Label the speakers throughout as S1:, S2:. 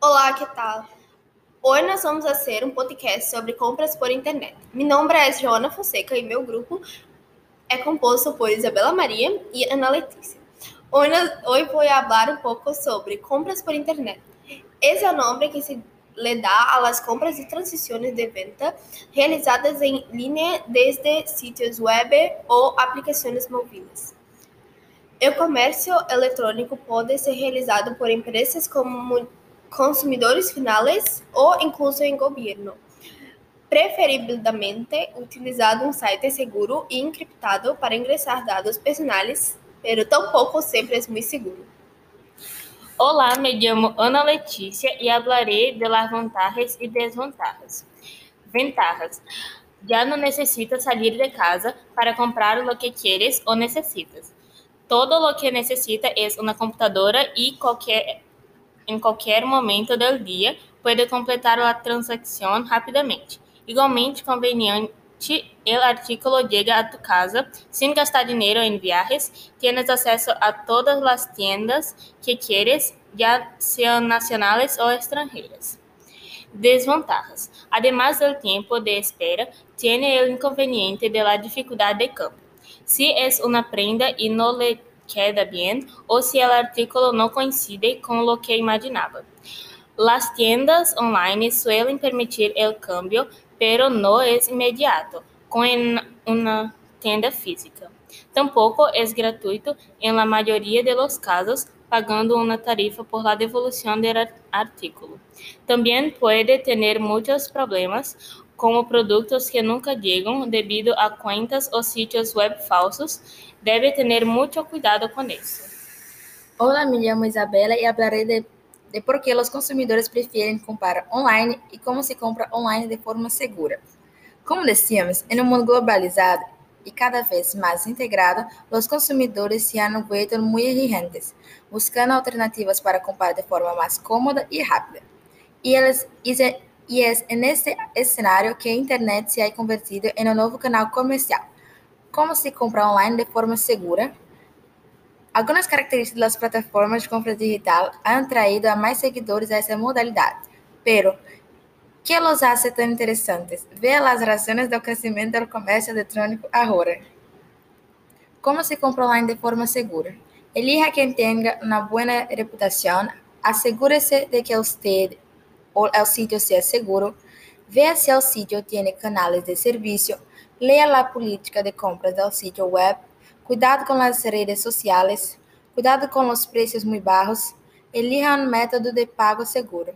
S1: Olá, que tal? Hoje nós vamos fazer um podcast sobre compras por internet. Meu nome é Joana Fonseca e meu grupo é composto por Isabela Maria e Ana Letícia. Hoje, hoje vou falar um pouco sobre compras por internet. Esse é o nome que se le dá às compras e transições de venda realizadas em linha desde sítios web ou aplicações móveis. O comércio eletrônico pode ser realizado por empresas como consumidores finais ou incluso em governo. Preferivelmente, utilizado um site seguro e encriptado para ingressar dados personais, pero tampouco sempre é muito seguro.
S2: Olá, me chamo Ana Letícia e hablaré de las vantagens e desvantagens. Ventajas. Já não necessitas sair de casa para comprar o que quieres ou necessitas. Todo o que necessita é uma computadora e qualquer em qualquer momento do dia, pode completar a transação rapidamente. Igualmente conveniente, o artículo chega a tu casa sem gastar dinheiro em viagens. Tienes acesso a todas as tiendas que quieres, já sejam nacionais ou estrangeiras. Desvantagens. Además do tempo de espera, tiene o inconveniente de la de campo. Se é uma prenda e não le queda bien o si el artículo no coincide con lo que imaginaba. Las tiendas online suelen permitir el cambio, pero no es inmediato, como en una tienda física. Tampoco es gratuito en la mayoría de los casos, pagando una tarifa por la devolución del artículo. También puede tener muchos problemas, como produtos que nunca llegan debido a cuentas ou sitios web falsos, deve ter muito cuidado com isso.
S3: Olá, me chamo Isabela e falarei de, de por que os consumidores preferem comprar online e como se compra online de forma segura. Como decíamos, em um mundo globalizado e cada vez mais integrado, os consumidores se han vuelto muito exigentes, buscando alternativas para comprar de forma mais cômoda e rápida. E eles e é nesse cenário que a internet se ha convertido em um novo canal comercial. Como se compra online de forma segura? Algumas características das plataformas de compra digital han traído a mais seguidores a essa modalidade, pero que los hace tão interessantes? Veja as razões do crescimento do comércio eletrônico agora. Como se compra online de forma segura? Elija quem tenha uma boa reputação, assegure-se de que você el sitio sea seguro, vea si el sitio tiene canales de servicio, lea la política de compras del sitio web, cuidado con las redes sociales, cuidado con los precios muy bajos, elija um método de pago seguro.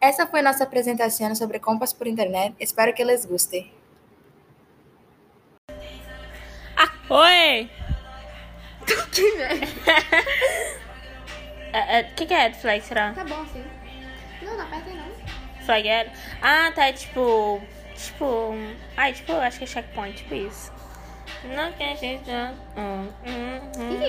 S3: Essa foi nossa apresentação sobre compras por internet. Espero que les guste.
S2: Ah, oi!
S1: que merda!
S2: O que, é Flex,
S1: Tá bom, sim. Não, não aperta não.
S2: Flagger? Ah, tá, tipo. Tipo. Ai, tipo, acho que é checkpoint, tipo isso. Não quer gente. Hum, hum, hum.